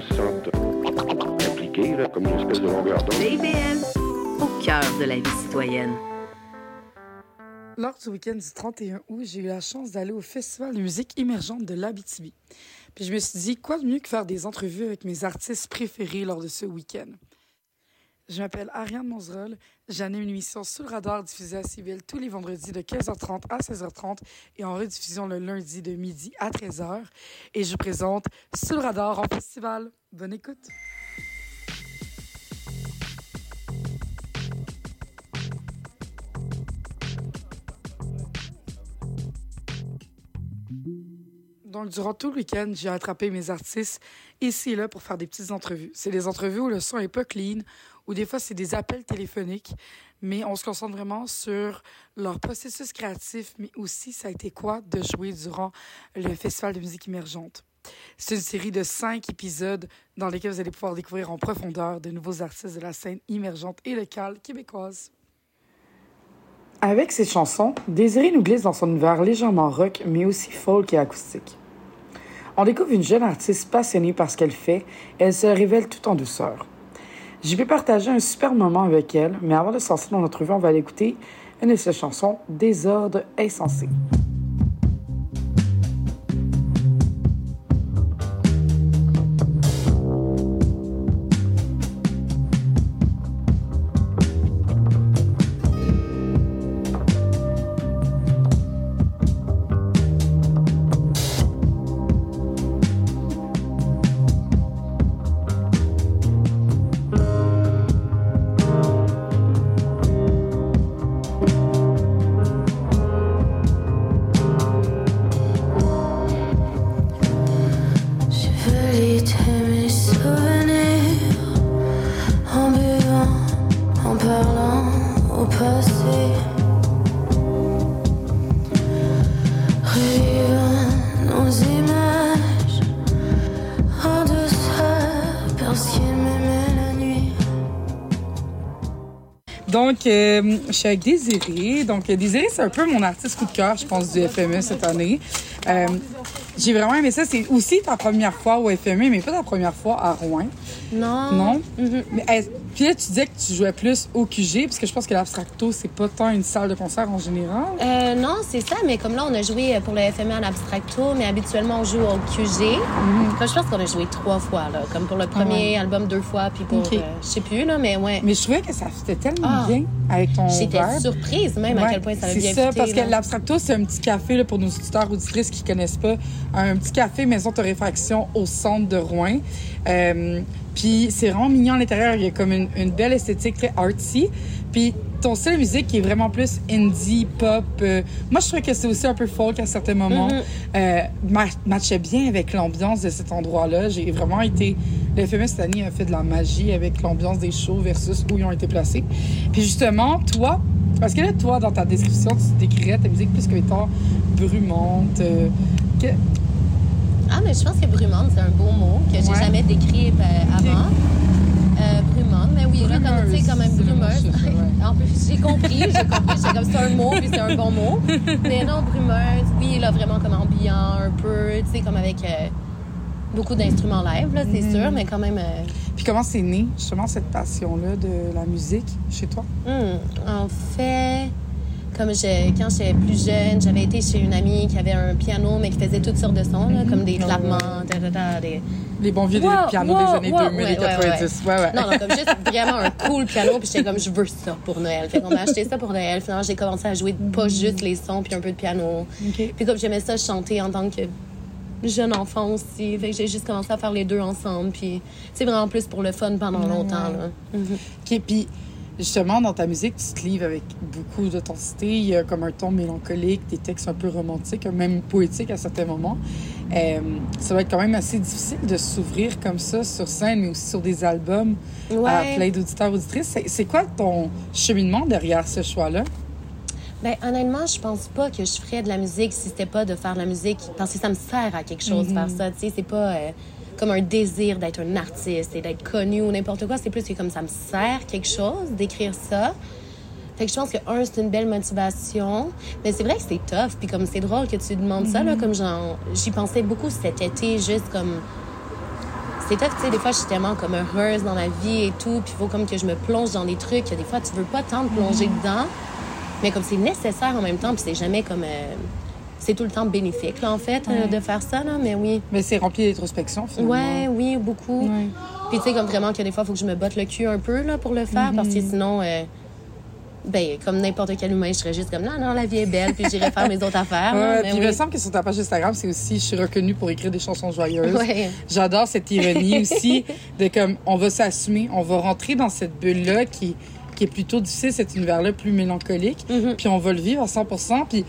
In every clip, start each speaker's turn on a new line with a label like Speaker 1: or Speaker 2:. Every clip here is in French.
Speaker 1: gens se sentent impliqués, là, comme une espèce de longueur d'onde.
Speaker 2: BBL, au cœur de la vie citoyenne.
Speaker 3: Lors du week-end du 31 août, j'ai eu la chance d'aller au Festival de musique émergente de l'Abitibi. Puis je me suis dit, quoi de mieux que faire des entrevues avec mes artistes préférés lors de ce week-end? Je m'appelle Ariane Monzerol. J'anime une émission sous le radar diffusée à Civil tous les vendredis de 15h30 à 16h30 et en rediffusion le lundi de midi à 13h. Et je présente Sous le radar en festival. Bonne écoute. Donc, durant tout le week-end, j'ai attrapé mes artistes ici et là pour faire des petites entrevues. C'est des entrevues où le son est pas clean, ou des fois c'est des appels téléphoniques, mais on se concentre vraiment sur leur processus créatif, mais aussi ça a été quoi de jouer durant le Festival de musique émergente. C'est une série de cinq épisodes dans lesquels vous allez pouvoir découvrir en profondeur de nouveaux artistes de la scène émergente et locale québécoise. Avec ses chansons, Désiré nous glisse dans son univers légèrement rock, mais aussi folk et acoustique. On découvre une jeune artiste passionnée par ce qu'elle fait et elle se révèle tout en douceur. J'ai pu partager un super moment avec elle, mais avant de sortir dans notre revue, on va aller écouter une de ses chansons, Désordre insensé. Euh, je suis avec Désiré. Donc, euh, Désiré, c'est un peu mon artiste coup de cœur, je pense, du FME cette année. Euh, j'ai vraiment aimé ça. C'est aussi ta première fois au FME, mais pas ta première fois à Rouen.
Speaker 4: Non.
Speaker 3: Non?
Speaker 4: Mhm.
Speaker 3: Mais, est- puis là, tu disais que tu jouais plus au QG, parce que je pense que l'Abstracto, c'est pas tant une salle de concert en général.
Speaker 4: Euh, non, c'est ça, mais comme là, on a joué pour le FME en abstracto, mais habituellement, on joue au QG.
Speaker 3: Mhm.
Speaker 4: Comme je pense qu'on a joué trois fois, là, comme pour le premier album deux fois, puis pour,
Speaker 3: Ok.
Speaker 4: euh, je sais plus, là, mais ouais.
Speaker 3: Mais je trouvais que ça fitait tellement
Speaker 4: Ah.
Speaker 3: bien avec ton
Speaker 4: J'étais surprise même à quel point ça avait
Speaker 3: C'est
Speaker 4: bien
Speaker 3: ça,
Speaker 4: fité,
Speaker 3: parce que l'Abstracto, c'est un petit café là, pour nos auditeurs auditrices qui connaissent pas. Un petit café maison de réfraction au centre de Rouen. Euh, puis c'est vraiment mignon à l'intérieur. Il y a comme une, une belle esthétique très artsy. Puis ton style de musique qui est vraiment plus indie, pop. euh, moi, je trouvais que c'est aussi un peu folk à certains moments.
Speaker 4: Mhm.
Speaker 3: Euh, ma- matchait bien avec l'ambiance de cet endroit-là. J'ai vraiment été... Le FMS cette année a fait de la magie avec l'ambiance des shows versus où ils ont été placés. Puis justement, toi, parce que là, toi, dans ta description, tu décrirais ta musique plus comme étant brumante. euh, que-
Speaker 4: Ah, mais je pense que brumante, c'est un beau mot que j'ai
Speaker 3: Ouais.
Speaker 4: jamais décrit
Speaker 3: Ok.
Speaker 4: avant. Mais oui, là, comme tu sais, quand même
Speaker 3: Brumeuse, c'est ouais.
Speaker 4: En plus, j'ai compris, j'ai compris. J'ai comme c'est un mot, puis c'est un bon mot. Mais non, brumeuse, oui, là, vraiment comme ambiant, un peu, tu sais, comme avec euh, beaucoup d'instruments live, là, c'est
Speaker 3: Mhm.
Speaker 4: sûr, mais quand même. euh,
Speaker 3: Puis comment c'est né, justement, cette passion-là de la musique chez toi?
Speaker 4: Hmm, en fait, comme je, quand j'étais plus jeune, j'avais été chez une amie qui avait un piano, mais qui faisait toutes sortes de sons, là, comme des
Speaker 3: Ouais,
Speaker 4: clapements,
Speaker 3: ouais.
Speaker 4: da, da, da, des...
Speaker 3: Les bons vieux des
Speaker 4: Wow,
Speaker 3: pianos
Speaker 4: wow,
Speaker 3: des années
Speaker 4: wow,
Speaker 3: 2000 et
Speaker 4: ouais, ouais,
Speaker 3: 90. Ouais, ouais.
Speaker 4: Non, non, comme juste vraiment un cool piano, puis j'étais comme, je veux ça pour Noël. Fait qu'on m'a acheté ça pour Noël. Finalement, j'ai commencé à jouer pas juste les sons, puis un peu de piano. Puis comme j'aimais ça, chanter en tant que jeune enfant aussi. Fait que j'ai juste commencé à faire les deux ensemble, puis c'est vraiment plus pour le fun pendant longtemps, là.
Speaker 3: OK, puis justement, dans ta musique, tu te livres avec beaucoup d'authenticité. Il y a comme un ton mélancolique, des textes un peu romantiques, même poétiques à certains moments. Euh, ça va être quand même assez difficile de s'ouvrir comme ça sur scène, mais aussi sur des albums à
Speaker 4: Ouais.
Speaker 3: plein d'auditeurs, auditrices. C'est- quoi ton cheminement derrière ce choix-là?
Speaker 4: Ben, honnêtement, je pense pas que je ferais de la musique si c'était pas de faire de la musique parce que ça me sert à quelque chose de faire ça. Tu sais, c'est pas euh, comme un désir d'être un artiste et d'être connu ou n'importe quoi. C'est plus que comme ça me sert quelque chose d'écrire ça. Fait que je pense que, un, c'est une belle motivation. Mais c'est vrai que c'est tough. Puis comme c'est drôle que tu demandes ça, là, comme genre, j'y pensais beaucoup cet été, juste comme. c'est tough, tu sais, des fois, je suis tellement comme heureuse dans ma vie et tout, puis il faut comme que je me plonge dans des trucs, que des fois, tu veux pas tant te plonger dedans, mais comme c'est nécessaire en même temps, puis c'est jamais comme... euh, c'est tout le temps bénéfique, là, en fait, euh, de faire ça, là, mais oui.
Speaker 3: Mais c'est rempli d'introspection, finalement.
Speaker 4: Ouais, oui, beaucoup.
Speaker 3: Ouais.
Speaker 4: Puis tu sais, comme vraiment que des fois, il faut que je me botte le cul un peu là, pour le faire, parce que sinon, euh, ben, comme n'importe quel humain, je serais juste comme, non, non, la vie est belle, puis j'irai faire mes autres affaires.
Speaker 3: Ouais, puis il me semble que sur ta page Instagram, c'est aussi, je suis reconnue pour écrire des chansons joyeuses. J'adore cette ironie aussi de comme, on va s'assumer, on va rentrer dans cette bulle-là qui, qui est plutôt difficile, cet univers-là plus mélancolique,
Speaker 4: Mhm.
Speaker 3: puis on va le vivre à 100 Puis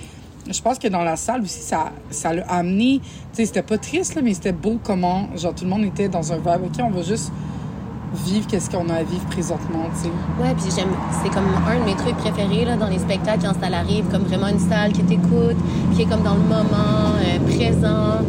Speaker 3: je pense que dans la salle aussi, ça, ça l'a amené, tu sais, c'était pas triste, là, mais c'était beau comment, genre, tout le monde était dans un vibe, OK, on va juste vivre qu'est-ce qu'on a à vivre présentement, tu sais.
Speaker 4: Ouais, puis j'aime, c'est comme un de mes trucs préférés là, dans les spectacles quand ça arrive, comme vraiment une salle qui t'écoute, qui est comme dans le moment, euh, présent,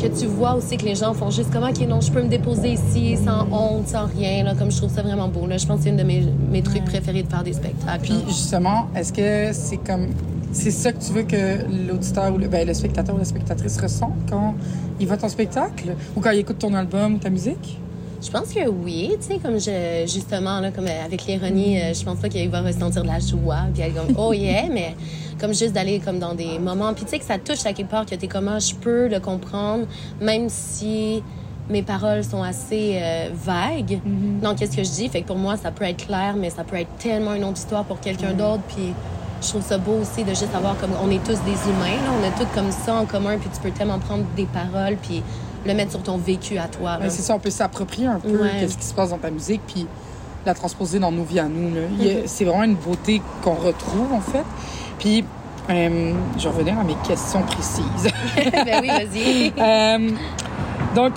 Speaker 4: que tu vois aussi que les gens font juste comme, OK, non, je peux me déposer ici sans honte, sans rien, là, comme je trouve ça vraiment beau. Là. Je pense que c'est une de mes, mes trucs préférés de faire des spectacles.
Speaker 3: Puis
Speaker 4: là.
Speaker 3: justement, est-ce que c'est comme c'est ça que tu veux que l'auditeur ou le, ben, le spectateur ou la spectatrice ressent quand il voit ton spectacle ou quand il écoute ton album ou ta musique?
Speaker 4: Je pense que oui, tu sais, comme je, justement, là, comme euh, avec l'ironie, euh, je pense pas qu'il va ressentir de la joie, puis comme, oh yeah, mais comme juste d'aller comme dans des moments, puis tu sais que ça touche à quelque part, que t'es comment je peux le comprendre, même si mes paroles sont assez euh, vagues. Dans qu'est-ce que je dis, fait que pour moi, ça peut être clair, mais ça peut être tellement une autre histoire pour quelqu'un d'autre, puis je trouve ça beau aussi de juste savoir comme on est tous des humains, là, on a tous comme ça en commun, puis tu peux tellement prendre des paroles, puis le mettre sur ton vécu à toi.
Speaker 3: c'est ça, on peut s'approprier un peu
Speaker 4: Ouais.
Speaker 3: qu'est-ce qui se passe dans ta musique puis la transposer dans nos vies à nous.
Speaker 4: Mm-hmm.
Speaker 3: C'est vraiment une beauté qu'on retrouve en fait. Puis euh, je vais revenir à mes questions précises.
Speaker 4: ben oui, vas-y.
Speaker 3: Euh, donc,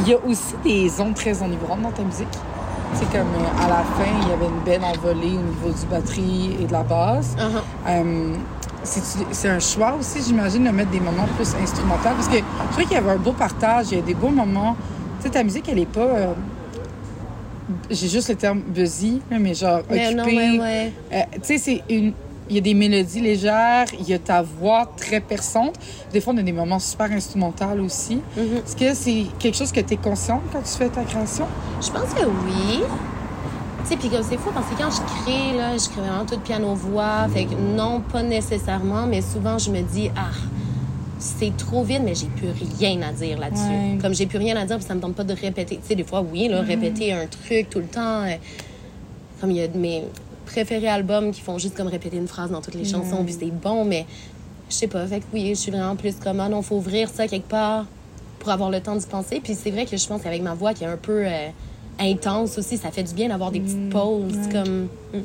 Speaker 3: il y a aussi des ondes très enivrantes dans ta musique? C'est comme euh, à la fin, il y avait une belle envolée au niveau du batterie et de la basse.
Speaker 4: Uh-huh.
Speaker 3: Euh, c'est un choix aussi, j'imagine, de mettre des moments plus instrumentaux. Parce que je trouvais qu'il y avait un beau partage, il y a des beaux moments. Tu sais, ta musique, elle est pas. euh, J'ai juste le terme buzzy, mais genre occupée.
Speaker 4: ouais, ouais.
Speaker 3: Tu sais, c'est une. Il y a des mélodies légères, il y a ta voix très perçante. Des fois, on a des moments super instrumentaux aussi.
Speaker 4: Mhm.
Speaker 3: Est-ce que c'est quelque chose que tu es consciente quand tu fais ta création?
Speaker 4: Je pense que oui. Tu sais, puis comme c'est fou parce que quand je crée, là, je crée vraiment tout piano-voix. Fait que non, pas nécessairement, mais souvent je me dis, ah, c'est trop vite, mais j'ai plus rien à dire là-dessus.
Speaker 3: Ouais.
Speaker 4: Comme j'ai plus rien à dire, puis ça me tente pas de répéter. Tu sais, des fois, oui, là, répéter un truc tout le temps. euh, Comme il y a de mes préférés albums qui font juste comme répéter une phrase dans toutes les chansons, puis c'est bon, mais je sais pas. Fait que oui, je suis vraiment plus comme, ah non, faut ouvrir ça quelque part pour avoir le temps d'y penser. Puis c'est vrai que je pense qu'avec ma voix qui est un peu euh, intense aussi, ça fait du bien d'avoir des petites pauses. Comme, mm.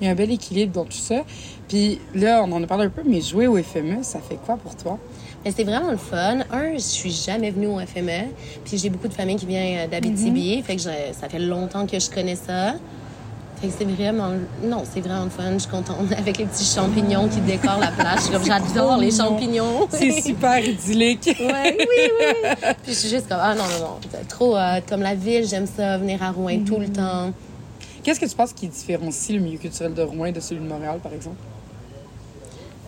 Speaker 3: Il y a un bel équilibre dans tout ça. Puis là, on en a parlé un peu, mais jouer au FME, ça fait quoi pour toi?
Speaker 4: Mais c'est vraiment le fun. Un, je suis jamais venue au FME. Puis j'ai beaucoup de familles qui viennent euh, d'Abitibi. Fait que je- ça fait longtemps que je connais ça. Fait que c'est vraiment... Non, c'est vraiment fun. Je suis contente avec les petits champignons qui décorent la plage. Comme, J'adore les champignons.
Speaker 3: C'est super idyllique.
Speaker 4: Ouais, oui, oui. Puis je suis juste comme, ah non, non, non. Trop hot. Comme la ville, j'aime ça, venir à Rouen tout le temps.
Speaker 3: Qu'est-ce que tu penses qui différencie le milieu culturel de Rouen de celui de Montréal, par exemple?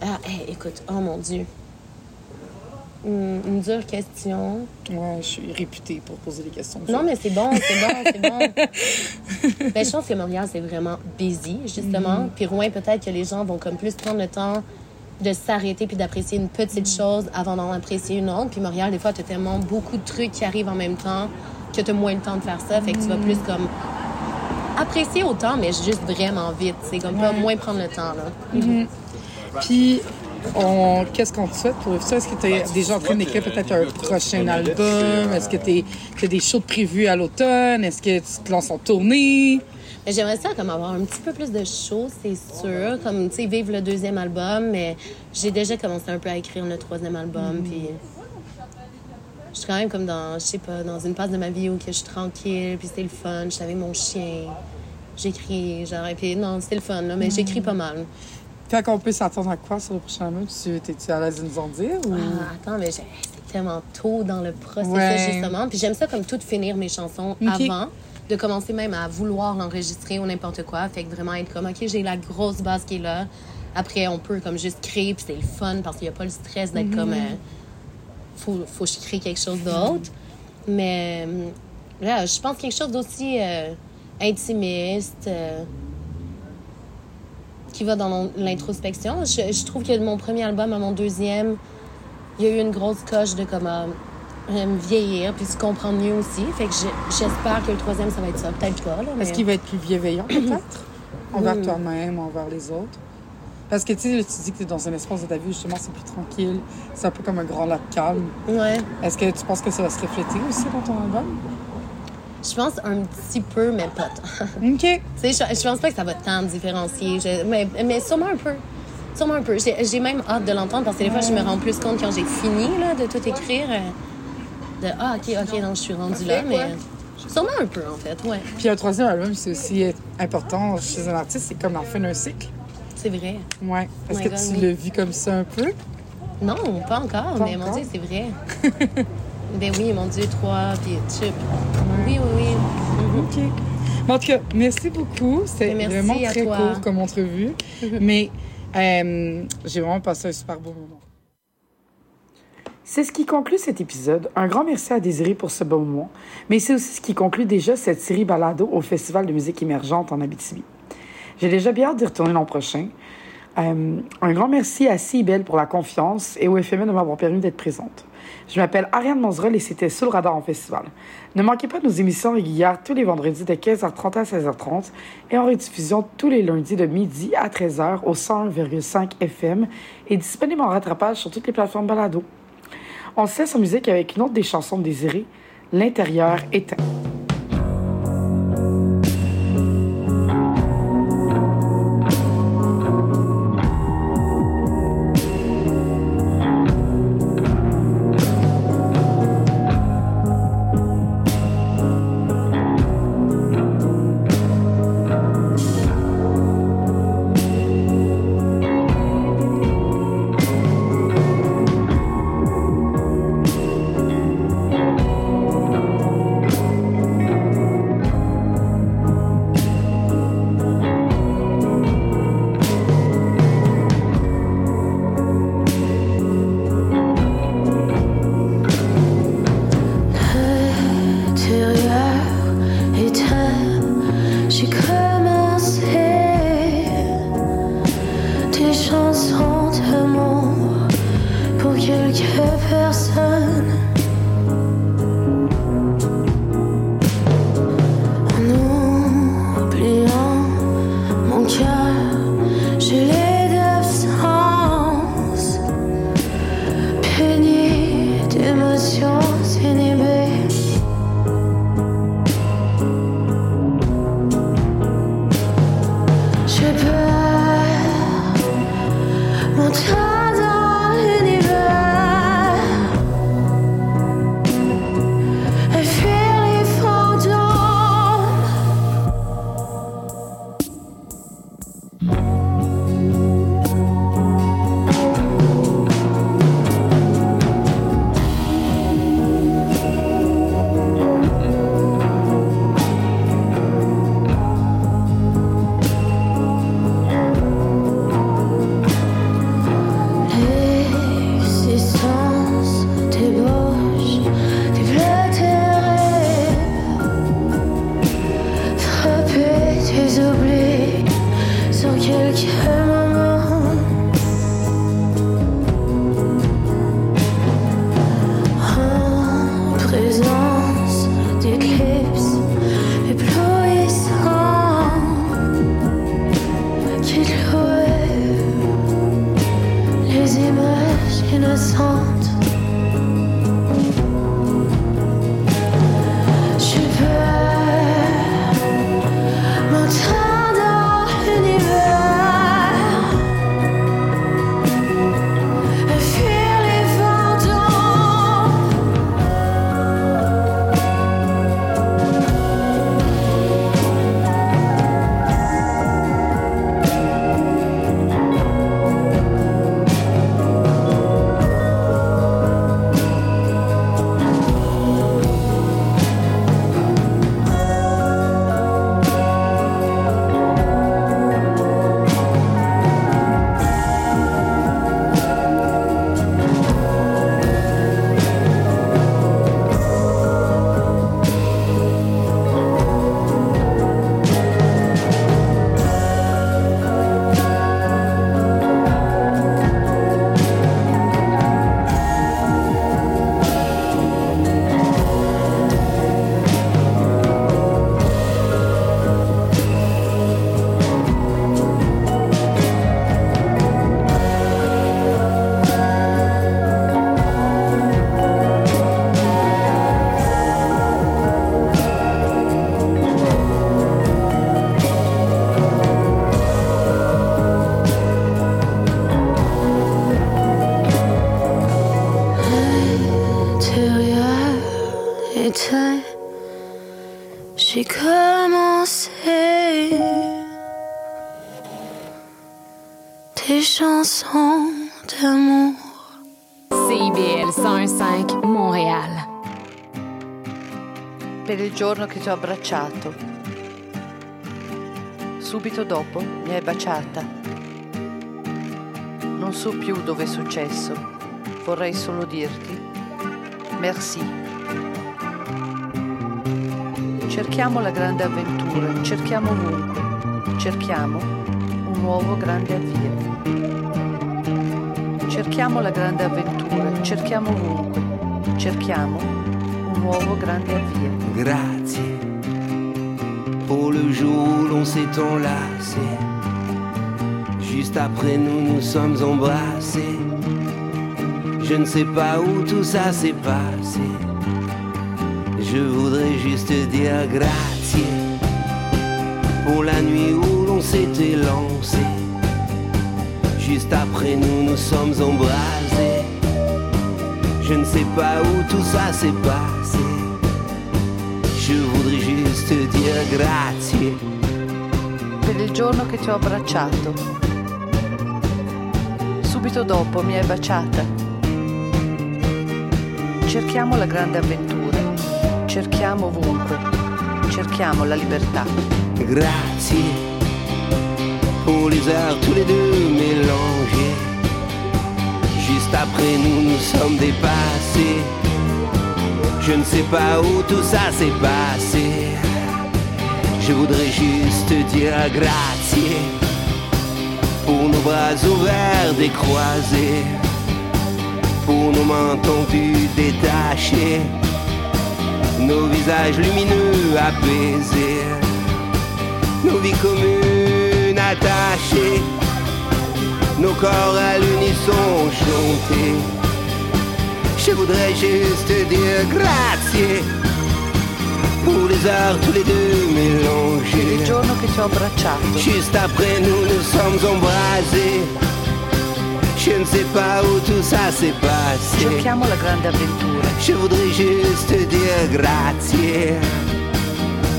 Speaker 4: Ah, hey, écoute, oh mon Dieu. Une dure question.
Speaker 3: Ouais, je suis réputée pour poser des questions.
Speaker 4: Non, mais c'est bon, c'est bon, c'est bon. ben, je pense que Montréal, c'est vraiment busy, justement. Puis Rouen, peut-être que les gens vont comme plus prendre le temps de s'arrêter puis d'apprécier une petite chose avant d'en apprécier une autre. Puis Montréal, des fois, tu as tellement beaucoup de trucs qui arrivent en même temps que tu as moins le temps de faire ça. Fait que tu vas plus comme apprécier autant, mais juste vraiment vite. C'est comme pas moins prendre le temps, là.
Speaker 3: Puis, on... qu'est-ce qu'on te souhaite pour ça? Est-ce que tu es déjà en train d'écrire peut-être un prochain album? Est-ce que tu as des shows prévus à l'automne? Est-ce que tu te lances en tournée?
Speaker 4: J'aimerais ça comme avoir un petit peu plus de choses, c'est sûr. Comme, tu sais, vivre le deuxième album, mais j'ai déjà commencé un peu à écrire le troisième album, puis... Je suis quand même comme dans, je sais pas, dans une phase de ma vie où que je suis tranquille, puis c'est le fun, je suis avec mon chien, j'écris, genre, et puis non, c'est le fun, là, mais j'écris pas mal.
Speaker 3: Fait qu'on peut s'attendre à quoi sur le prochain album? Tu es-tu à l'aise de nous en dire? Ou...
Speaker 4: Ah, attends, mais j'ai- c'est tellement tôt dans le processus,
Speaker 3: Ouais.
Speaker 4: justement. Puis j'aime ça comme tout finir mes chansons avant, de commencer même à vouloir l'enregistrer ou n'importe quoi. Fait que vraiment être comme, OK, j'ai la grosse base qui est là. Après, on peut comme juste créer, puis c'est le fun parce qu'il n'y a pas le stress d'être comme, euh, faut, faut que je crée quelque chose d'autre. Mais euh, Là, je pense quelque chose d'aussi euh, intimiste, euh, qui va dans l'introspection. Je, je trouve que de mon premier album à mon deuxième, il y a eu une grosse coche de comment euh, me vieillir, puis se comprendre mieux aussi. Fait que je- j'espère que le troisième, ça va être ça. Peut-être pas, mais...
Speaker 3: Est-ce qu'il va être plus bienveillant, peut-être? envers
Speaker 4: Mm.
Speaker 3: toi-même, envers les autres? Parce que, tu sais, tu dis que tu es dans un espace de ta vie, justement, c'est plus tranquille. C'est un peu comme un grand lac calme.
Speaker 4: Ouais.
Speaker 3: Est-ce que tu penses que ça va se refléter aussi dans ton album?
Speaker 4: Je pense un petit peu, mais pas tant.
Speaker 3: OK.
Speaker 4: Tu sais, je, je pense pas que ça va tant différencier. Je- mais, mais sûrement un peu. Sûrement un peu. J'ai j'ai même hâte de l'entendre parce que des fois, je me rends plus compte quand j'ai fini là, de tout écrire. de Ah, OK, OK, donc je suis rendue là. Mais sûrement un peu, en fait. Ouais,
Speaker 3: Puis un troisième album, c'est aussi important chez un artiste, c'est comme la fin d'un cycle.
Speaker 4: c'est vrai.
Speaker 3: Ouais. Est-ce
Speaker 4: Oh
Speaker 3: que
Speaker 4: my God,
Speaker 3: tu
Speaker 4: oui.
Speaker 3: le vis comme ça un peu?
Speaker 4: Non, pas encore,
Speaker 3: Pas
Speaker 4: mais
Speaker 3: encore?
Speaker 4: mon Dieu, c'est vrai. ben oui, mon Dieu, trois, puis chip. Oui, oui, oui. Mhm.
Speaker 3: OK. Bon, en tout cas, merci beaucoup.
Speaker 4: Mais merci
Speaker 3: vraiment
Speaker 4: à
Speaker 3: très
Speaker 4: toi.
Speaker 3: court comme entrevue. Mais euh, j'ai vraiment passé un super beau moment. C'est ce qui conclut cet épisode. Un grand merci à Désiré pour ce beau moment. Mais c'est aussi ce qui conclut déjà cette série balado au Festival de musique émergente en Abitibi. J'ai déjà bien hâte d'y retourner l'an prochain. Euh, un grand merci à Cibel pour la confiance et au FME de m'avoir permis d'être présente. Je m'appelle Ariane Monzerol et c'était Sous le radar en festival. Ne manquez pas nos émissions régulières tous les vendredis de 15h30 à 16h30 et en rediffusion tous les lundis de midi à 13h au 101,5 FM et disponible en rattrapage sur toutes les plateformes balado. On se en musique avec une autre des chansons de Désiré, L'intérieur éteint.
Speaker 5: more time
Speaker 6: per il giorno che ti ho abbracciato. Subito dopo mi hai baciata. Non so più dove è successo, vorrei solo dirti merci. Cerchiamo la grande avventura, cerchiamo ovunque, cerchiamo un nuovo grande avvio. Cerchiamo la grande avventura, cerchiamo ovunque, cerchiamo nuovo
Speaker 7: pour le jour où l'on s'est enlacé. Juste après nous, nous sommes embrassés. Je ne sais pas où tout ça s'est passé. Je voudrais juste dire grazie pour la nuit où l'on s'était lancé. Juste après nous, nous sommes embrasés. Je ne sais pas où tout ça s'est passé. Je voudrais juste dire grazie.
Speaker 6: per il giorno che ti ho abbracciato. Subito dopo mi hai baciata. Cerchiamo la grande avventura, cerchiamo ovunque, cerchiamo la libertà.
Speaker 7: Grazie pour les heures tous les deux mélangés. Après nous, nous sommes dépassés. Je ne sais pas où tout ça s'est passé. Je voudrais juste dire grazie pour nos bras ouverts décroisés, pour nos mains tendues détachées, nos visages lumineux apaisés, nos vies communes attachées, nos corps à l'unisson. Je voudrais juste dire grazie pour les heures tous les deux
Speaker 6: Il
Speaker 7: mélangés.
Speaker 6: giorno che ti ho abbracciato.
Speaker 7: Juste après nous, nous sommes embrasés. Je ne sais pas où tout ça s'est passé.
Speaker 6: Cerchiamo la grande avventura.
Speaker 7: Je voudrais juste dire grazie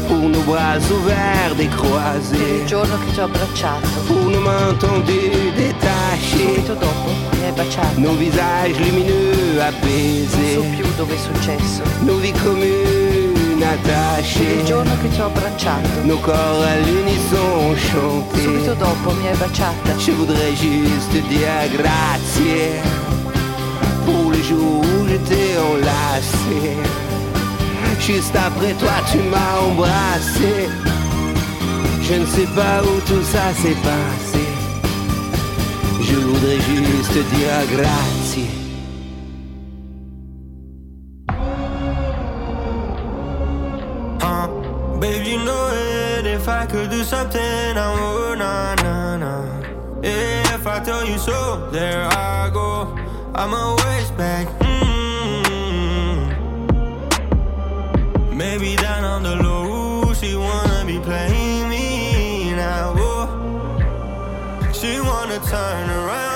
Speaker 7: pour nos bras ouverts
Speaker 6: Il
Speaker 7: décroisés,
Speaker 6: giorno che ti ho abbracciato.
Speaker 7: pour nos mains tendues détachées,
Speaker 6: Subito dopo mi hai baciata.
Speaker 7: nos visages lumineux
Speaker 6: Non so più dove è successo.
Speaker 7: nos vies communes
Speaker 6: Il
Speaker 7: attachées,
Speaker 6: giorno che ti ho abbracciato.
Speaker 7: nos corps à l'unisson chantés.
Speaker 6: Subito dopo mi hai baciata.
Speaker 7: Je voudrais juste dire grazie pour le jour où je t'ai enlacé. Juste après toi, tu m'as embrassé. Je ne sais pas où tout ça s'est passé. Voudrais juste dire grazie.
Speaker 8: You know it. If I could do something, I would. Nah, nah, nah. If I tell you so, there I go. I'm a ways back. mm Maybe down on the low, she wanna be playing me now. Oh. She wanna turn around,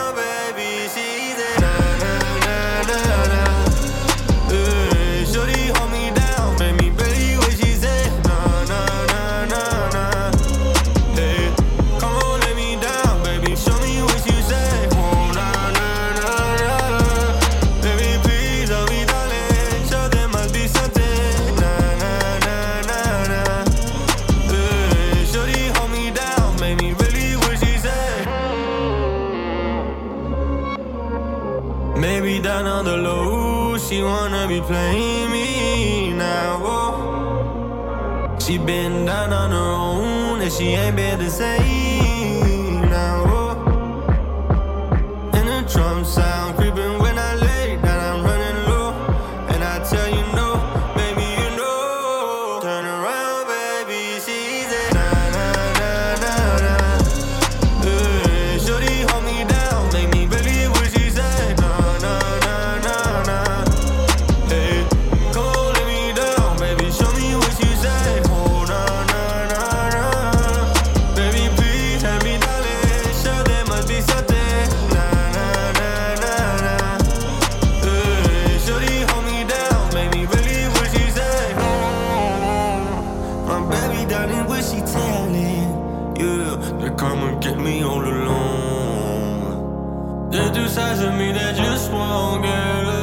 Speaker 8: she wanna be playing me now. Oh. She been down on her own, and she ain't been the same me, darling, what she telling? Yeah, they come and get me all alone. They do sides of me that just won't get along,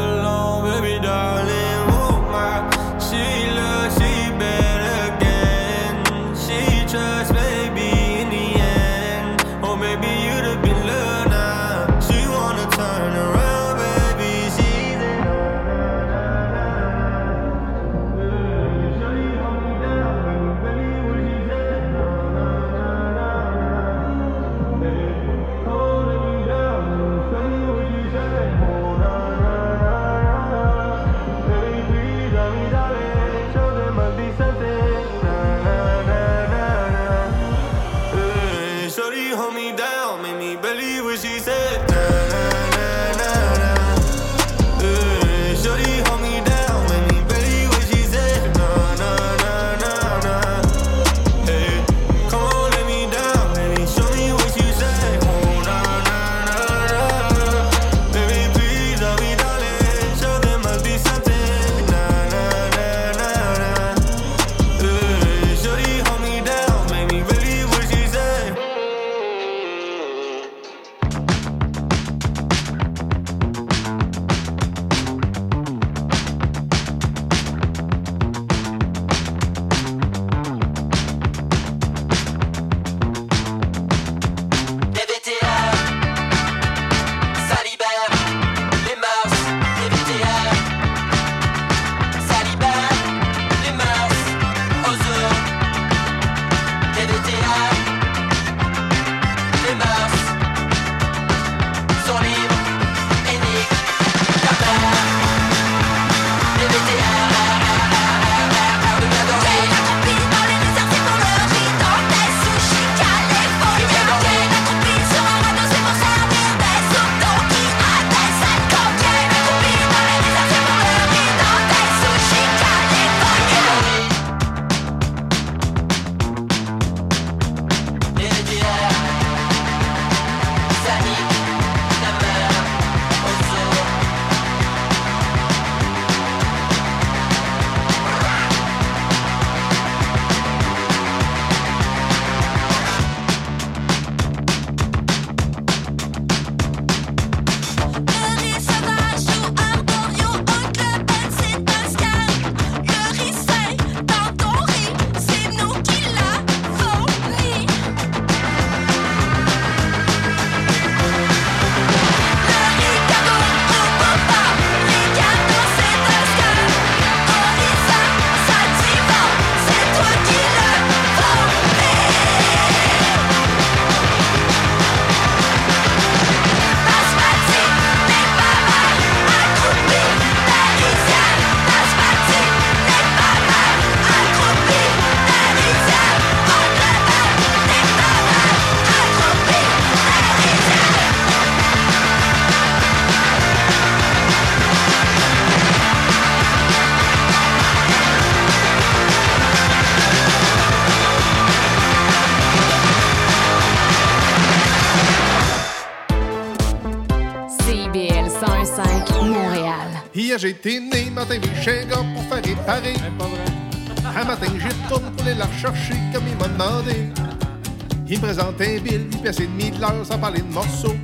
Speaker 9: Il pièce et demie de l'heure sans parler de morceaux.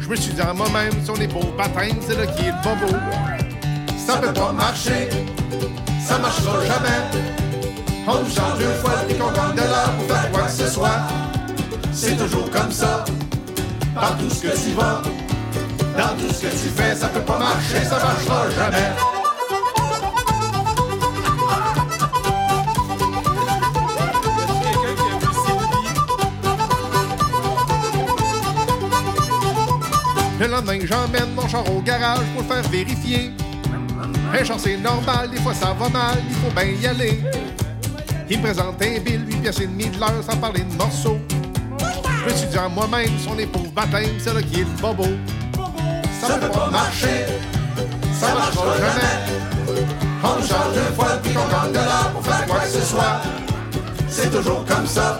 Speaker 9: Je me suis dit à moi-même, si on est beau baptême, c'est là qui est le bobo. Ça peut pas marcher, ça marchera jamais. On nous change deux fois puis qu'on gagne de l'heure pour faire quoi que ce soit. C'est toujours comme ça, dans tout ce que tu vas. Dans tout ce que tu fais, ça peut pas marcher, ça marchera jamais. Le lendemain, j'emmène mon char au garage pour le faire vérifier. Un char, c'est normal, des fois ça va mal, il faut bien y aller. Il me présente un bill, 8 pièces et demie de l'heure sans parler de morceaux. Je me suis dit à moi-même, son épaule baptême, c'est là qui est bobo. Ça peut pas marcher, ça marchera jamais. On change deux fois puis qu'on gagne de l'heure pour faire quoi que ce soit. C'est toujours comme ça,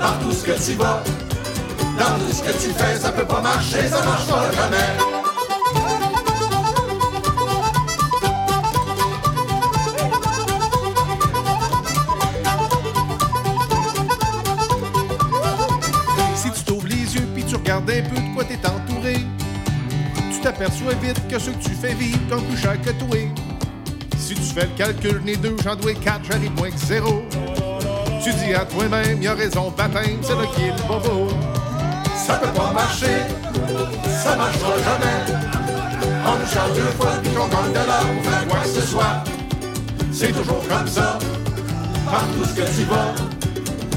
Speaker 9: partout ce que tu vas. Non, ce que tu fais, ça peut pas marcher, ça marchera jamais. Si tu t'ouvres les yeux, pis tu regardes un peu de quoi t'es entouré. Tu t'aperçois vite que ce que tu fais vivre comme plus cher que toi. Si tu fais le calcul, ni deux, j'en dois quatre, j'arrive moins que zéro. Tu dis à toi-même, y a raison, baptême, c'est le qui est le. Ça peut pas marcher, ça marchera jamais. On nous charge deux fois, puis qu'on gagne de l'or pour faire quoi que ce soit. C'est toujours comme ça, partout ce que tu vas.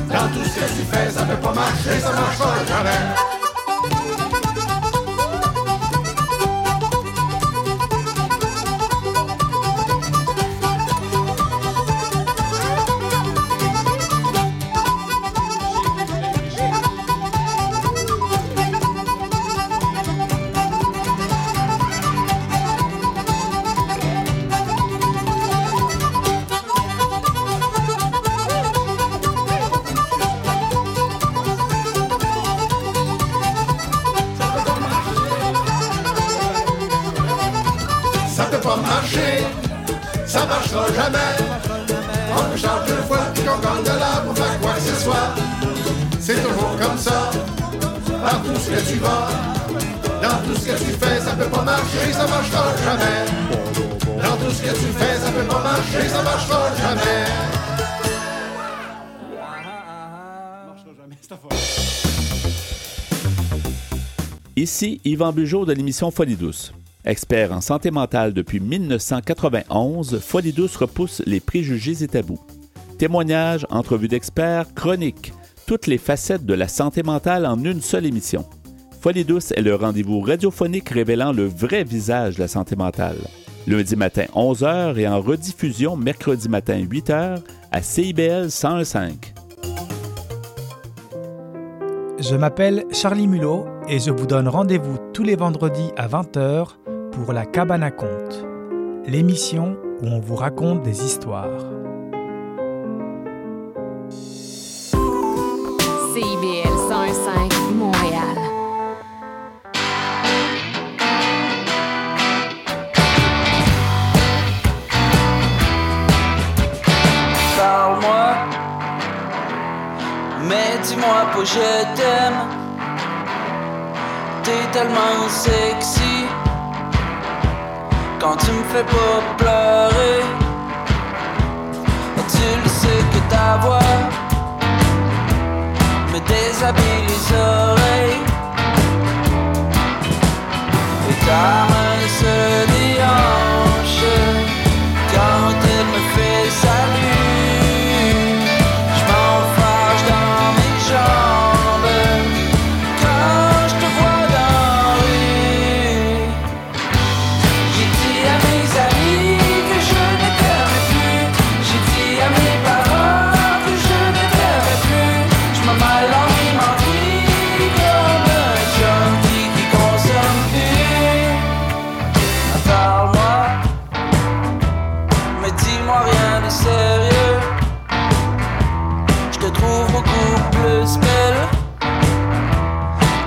Speaker 9: Dans tout ce que tu fais, ça peut pas marcher, ça marchera jamais.
Speaker 10: Ici Yvan Bugeaud de l'émission Folie douce. Expert en santé mentale depuis 1991, Folie douce repousse les préjugés et tabous. Témoignages, entrevues d'experts, chroniques, toutes les facettes de la santé mentale en une seule émission. Folie douce est le rendez-vous radiophonique révélant le vrai visage de la santé mentale. Lundi matin 11h et en rediffusion mercredi matin 8h à CIBL 101.5.
Speaker 11: Je m'appelle Charlie Mulot et je vous donne rendez-vous tous les vendredis à 20h pour La Cabane à Conte, l'émission où on vous raconte des histoires.
Speaker 5: CIBL
Speaker 12: mais dis-moi pas je t'aime. T'es tellement sexy quand tu me fais pas pleurer. Tu le sais que ta voix me déshabille les oreilles. Et ta main se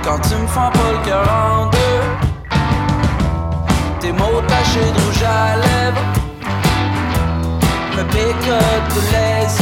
Speaker 12: quand tu me fends pas le cœur en deux. Tes mots tachés de rouge à lèvres me picotent les